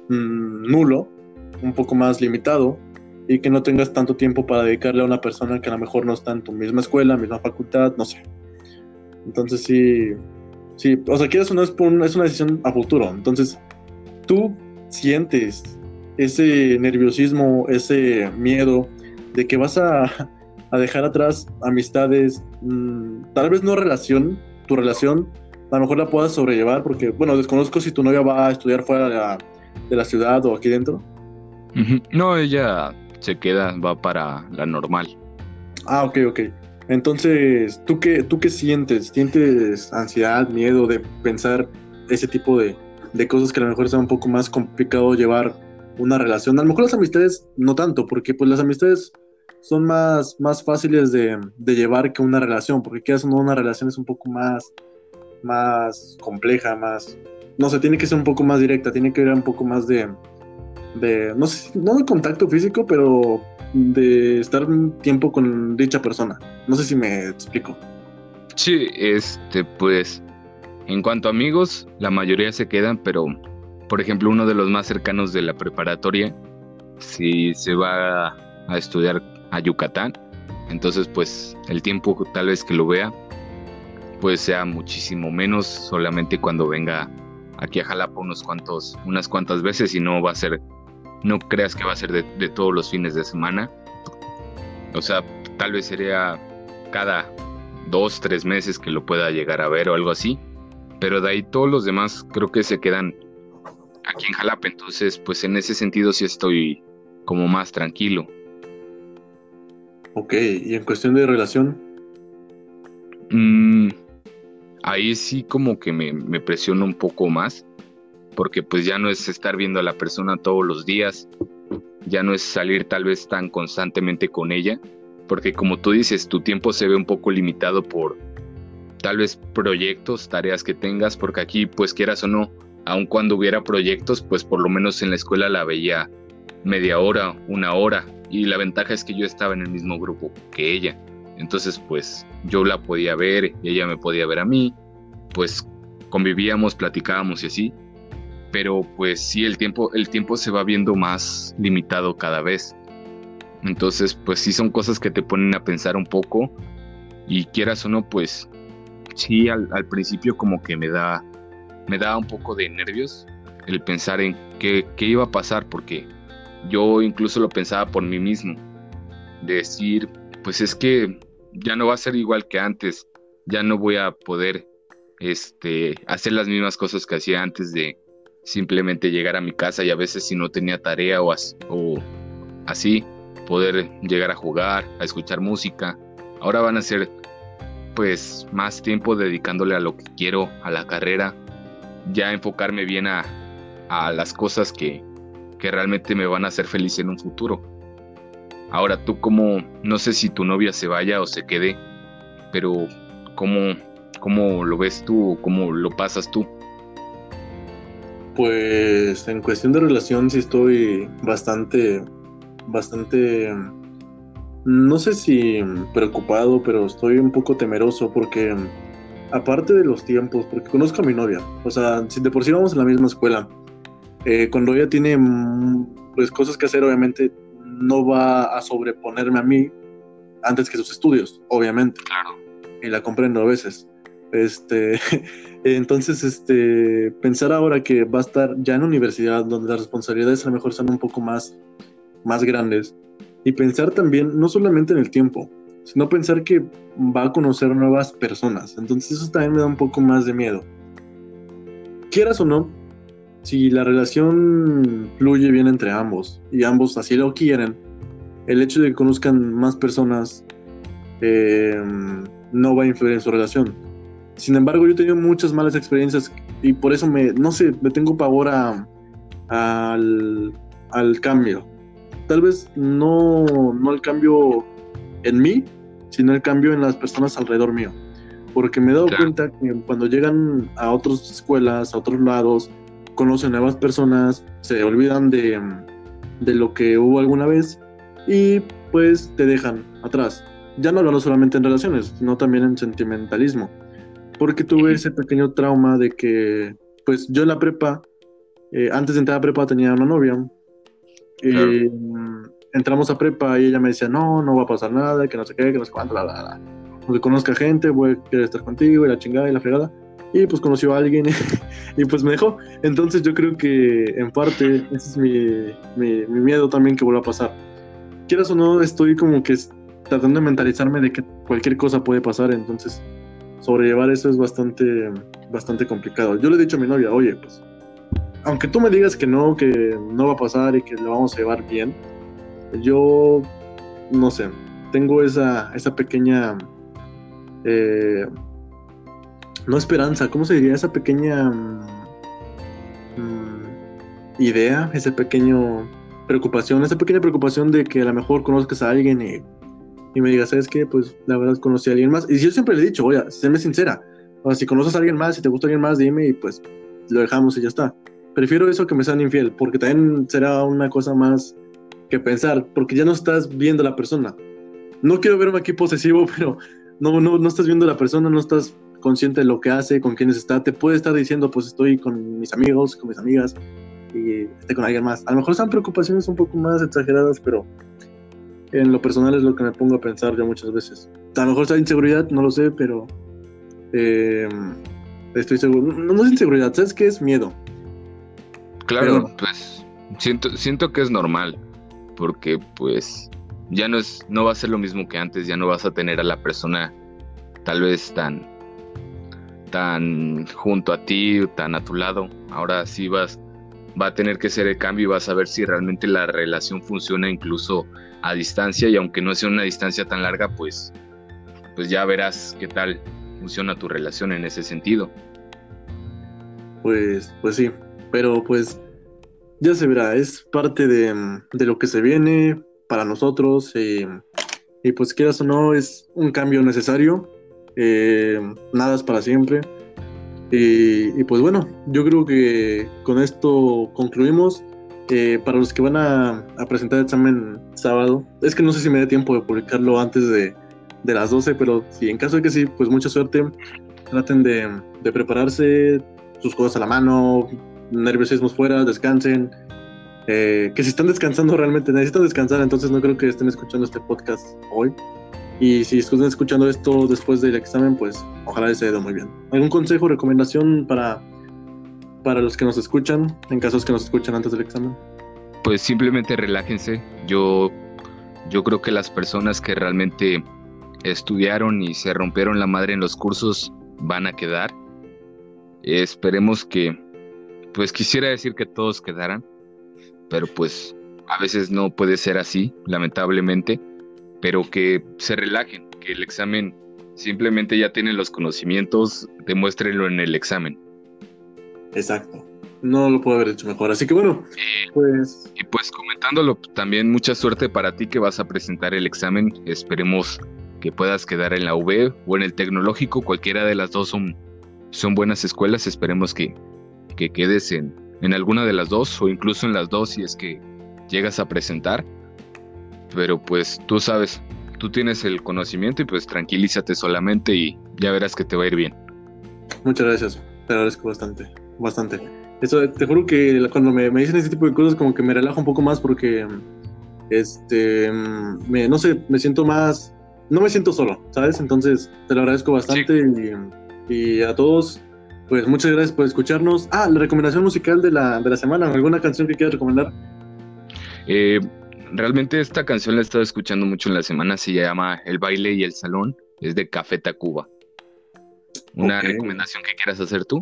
mm, nulo, un poco más limitado y que no tengas tanto tiempo para dedicarle a una persona que a lo mejor no está en tu misma escuela, misma facultad, no sé. Entonces sí, sí, o sea, quieres no es, es una decisión a futuro. Entonces, tú sientes ese nerviosismo, ese miedo de que vas a, a dejar atrás amistades, mm, tal vez no relación, tu relación a lo mejor la puedas sobrellevar, porque, bueno, desconozco si tu novia va a estudiar fuera de la, de la ciudad o aquí dentro. No, ella se queda, va para la normal. Ah, ok, ok. Entonces, ¿tú qué, ¿tú qué sientes? ¿Sientes ansiedad, miedo de pensar ese tipo de, de cosas que a lo mejor sea un poco más complicado llevar una relación? A lo mejor las amistades no tanto, porque pues las amistades son más, más fáciles de, de llevar que una relación, porque quieras no, una relación es un poco más, más compleja, más, no sé, tiene que ser un poco más directa, tiene que haber un poco más de, de no sé, no de contacto físico, pero de estar un tiempo con dicha persona. No sé si me explico. Sí, este, pues, en cuanto a amigos, la mayoría se quedan, pero, por ejemplo, uno de los más cercanos de la preparatoria, si se va a estudiar a Yucatán. Entonces, pues el tiempo tal vez que lo vea, pues sea muchísimo menos, solamente cuando venga aquí a Jalapa unos cuantos, unas cuantas veces y no va a ser, no creas que va a ser de, de todos los fines de semana. O sea, tal vez sería cada dos, tres meses que lo pueda llegar a ver o algo así. Pero de ahí todos los demás creo que se quedan aquí en Jalapa. Entonces, pues en ese sentido sí estoy como más tranquilo. Ok, y en cuestión de relación. Mm, ahí sí como que me, me presiona un poco más, porque pues ya no es estar viendo a la persona todos los días, ya no es salir tal vez tan constantemente con ella, porque como tú dices, tu tiempo se ve un poco limitado por tal vez proyectos, tareas que tengas, porque aquí pues quieras o no, aun cuando hubiera proyectos, pues por lo menos en la escuela la veía media hora, una hora, y la ventaja es que yo estaba en el mismo grupo que ella. Entonces, pues yo la podía ver y ella me podía ver a mí, pues convivíamos, platicábamos y así. Pero pues sí, el tiempo, el tiempo se va viendo más limitado cada vez. Entonces, pues sí son cosas que te ponen a pensar un poco. Y quieras o no, pues sí, al, principio como que me da, me da un poco de nervios el pensar en qué, qué iba a pasar, porque yo incluso lo pensaba por mí mismo. decir, pues es que ya no va a ser igual que antes, ya no voy a poder este, hacer las mismas cosas que hacía antes de simplemente llegar a mi casa y a veces si no tenía tarea o, o así, poder llegar a jugar, a escuchar música. Ahora van a ser pues más tiempo dedicándole a lo que quiero, a la carrera, ya enfocarme bien a, a las cosas que, que realmente me van a hacer feliz en un futuro. Ahora tú como, no sé si tu novia se vaya o se quede, pero ¿cómo, cómo lo ves tú o cómo lo pasas tú? Pues en cuestión de relación sí estoy bastante, bastante, no sé si preocupado, pero estoy un poco temeroso porque aparte de los tiempos, porque conozco a mi novia, o sea, si de por sí vamos en la misma escuela, eh, cuando ella tiene mm, pues, cosas que hacer, obviamente no va a sobreponerme a mí antes que sus estudios, obviamente. Claro. Y la comprendo a veces. Este, entonces, este, pensar ahora que va a estar ya en universidad, donde las responsabilidades a lo mejor son un poco más, más grandes, y pensar también, no solamente en el tiempo, sino pensar que va a conocer nuevas personas. Entonces, eso también me da un poco más de miedo. Quieras o no, si la relación fluye bien entre ambos y ambos así lo quieren, el hecho de que conozcan más personas eh, no va a influir en su relación. Sin embargo, yo he tenido muchas malas experiencias y por eso me, no sé, me tengo pavor a, al, al, cambio. Tal vez no, no el cambio en mí, sino el cambio en las personas alrededor mío. Porque me he dado cuenta que cuando llegan a otras escuelas, a otros lados, conocen nuevas personas, se olvidan de, de lo que hubo alguna vez y pues te dejan atrás. Ya no hablo solamente en relaciones, sino también en sentimentalismo. Porque tuve ese pequeño trauma de que, pues yo en la prepa, eh, antes de entrar a prepa tenía una novia. Eh, entramos a prepa y ella me decía, no, no va a pasar nada, que no sé qué, que no sé cuánto, la, la, la. Porque conozca gente, voy a querer estar contigo y la chingada y la fregada y pues conoció a alguien y pues me dejó. Entonces yo creo que en parte ese es mi, mi, miedo también que vuelva a pasar. Quieras o no, estoy como que tratando de mentalizarme de que cualquier cosa puede pasar, entonces sobrellevar eso es bastante, bastante complicado. Yo le he dicho a mi novia, oye, pues, aunque tú me digas que no, que no va a pasar y que lo vamos a llevar bien, yo, no sé, tengo esa, esa pequeña, eh, no esperanza, ¿cómo se diría? Esa pequeña mm, mm, idea, esa pequeña preocupación, esa pequeña preocupación de que a lo mejor conozcas a alguien y y me diga, ¿sabes qué? Pues la verdad conocí a alguien más. Y yo siempre le he dicho, oye, séme sincera. O sea, si conoces a alguien más, si te gusta alguien más, dime y pues lo dejamos y ya está. Prefiero eso que me sean infiel, porque también será una cosa más que pensar, porque ya no estás viendo a la persona. No quiero verme aquí posesivo, pero no, no, no estás viendo a la persona, no estás consciente de lo que hace, con quiénes está. Te puede estar diciendo, pues estoy con mis amigos, con mis amigas, y esté con alguien más. A lo mejor son preocupaciones un poco más exageradas, pero en lo personal es lo que me pongo a pensar ya muchas veces. A lo mejor está inseguridad, no lo sé, pero eh, estoy seguro. No, es inseguridad, ¿sabes qué es miedo? Claro, pues siento, siento que es normal, porque pues ya no es, no va a ser lo mismo que antes, ya no vas a tener a la persona tal vez tan, tan junto a ti, tan a tu lado. Ahora sí vas, va a tener que ser el cambio y vas a ver si realmente la relación funciona incluso a distancia y aunque no sea una distancia tan larga, pues, pues ya verás qué tal funciona tu relación en ese sentido. Pues, pues sí, pero pues ya se verá, es parte de, lo que se viene para nosotros eh, y pues quieras o no, es un cambio necesario, eh, nada para siempre. Y, pues bueno, yo creo que con esto concluimos. Eh, para los que van a, presentar el examen sábado, es que no sé si me dé tiempo de publicarlo antes de, las 12, pero si en caso de que sí, pues mucha suerte. Traten de, prepararse, sus cosas a la mano, nerviosismos fuera, descansen. Eh, que si están descansando realmente necesitan descansar, entonces no creo que estén escuchando este podcast hoy. Y si están escuchando esto después del examen, pues ojalá les haya ido muy bien. ¿Algún consejo, recomendación para para los que nos escuchan, en casos que nos escuchan antes del examen? Pues simplemente relájense. Yo, yo creo que las personas que realmente estudiaron y se rompieron la madre en los cursos van a quedar. esperemos que, pues quisiera decir que todos quedaran, pero pues a veces no puede ser así, lamentablemente, pero que se relajen, que el examen simplemente ya tienen los conocimientos, demuéstrenlo en el examen. Exacto. No lo puedo haber hecho mejor. Así que bueno, pues. Y pues comentándolo, también mucha suerte para ti que vas a presentar el examen. Esperemos que puedas quedar en la UB o en el tecnológico. Cualquiera de las dos son, son buenas escuelas. Esperemos que, que quedes en, en alguna de las dos o incluso en las dos si es que llegas a presentar. Pero pues tú sabes, tú tienes el conocimiento y pues tranquilízate solamente y ya verás que te va a ir bien. Muchas gracias, te agradezco bastante bastante. Eso, te juro que cuando me, dicen ese tipo de cosas como que me relajo un poco más porque, este, me, no sé, me siento más, no me siento solo, ¿sabes? Entonces, te lo agradezco bastante y, a todos, pues muchas gracias por escucharnos. Ah, la recomendación musical de la, de la semana, ¿alguna canción que quieras recomendar? Eh, realmente esta canción la he estado escuchando mucho en la semana, se llama El baile y el salón, es de Café Tacuba. ¿Una recomendación que quieras hacer tú?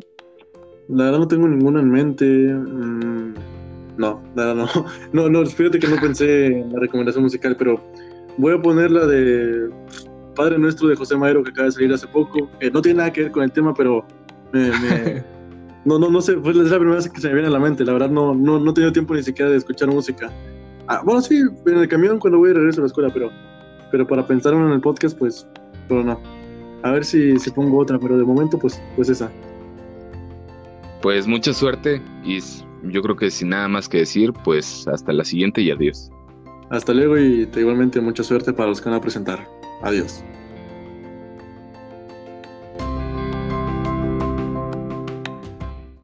La verdad no tengo ninguna en mente. Mm, no, nada, no. No, no, fíjate que no pensé en la recomendación musical, pero voy a poner la de Padre Nuestro de José Madero que acaba de salir hace poco. no tiene nada que ver con el tema, pero me, no, no, no sé, fue la primera vez que se me viene a la mente. La verdad no, no, no he tenido tiempo ni siquiera de escuchar música. Ah, bueno, sí, en el camión cuando voy de regreso a la escuela, pero, pero para pensar en el podcast, pues, pero no. A ver si, si pongo otra, pero de momento, pues, pues esa. Pues mucha suerte y yo creo que sin nada más que decir, pues hasta la siguiente y adiós. Hasta luego y igualmente mucha suerte para los que van a presentar. Adiós.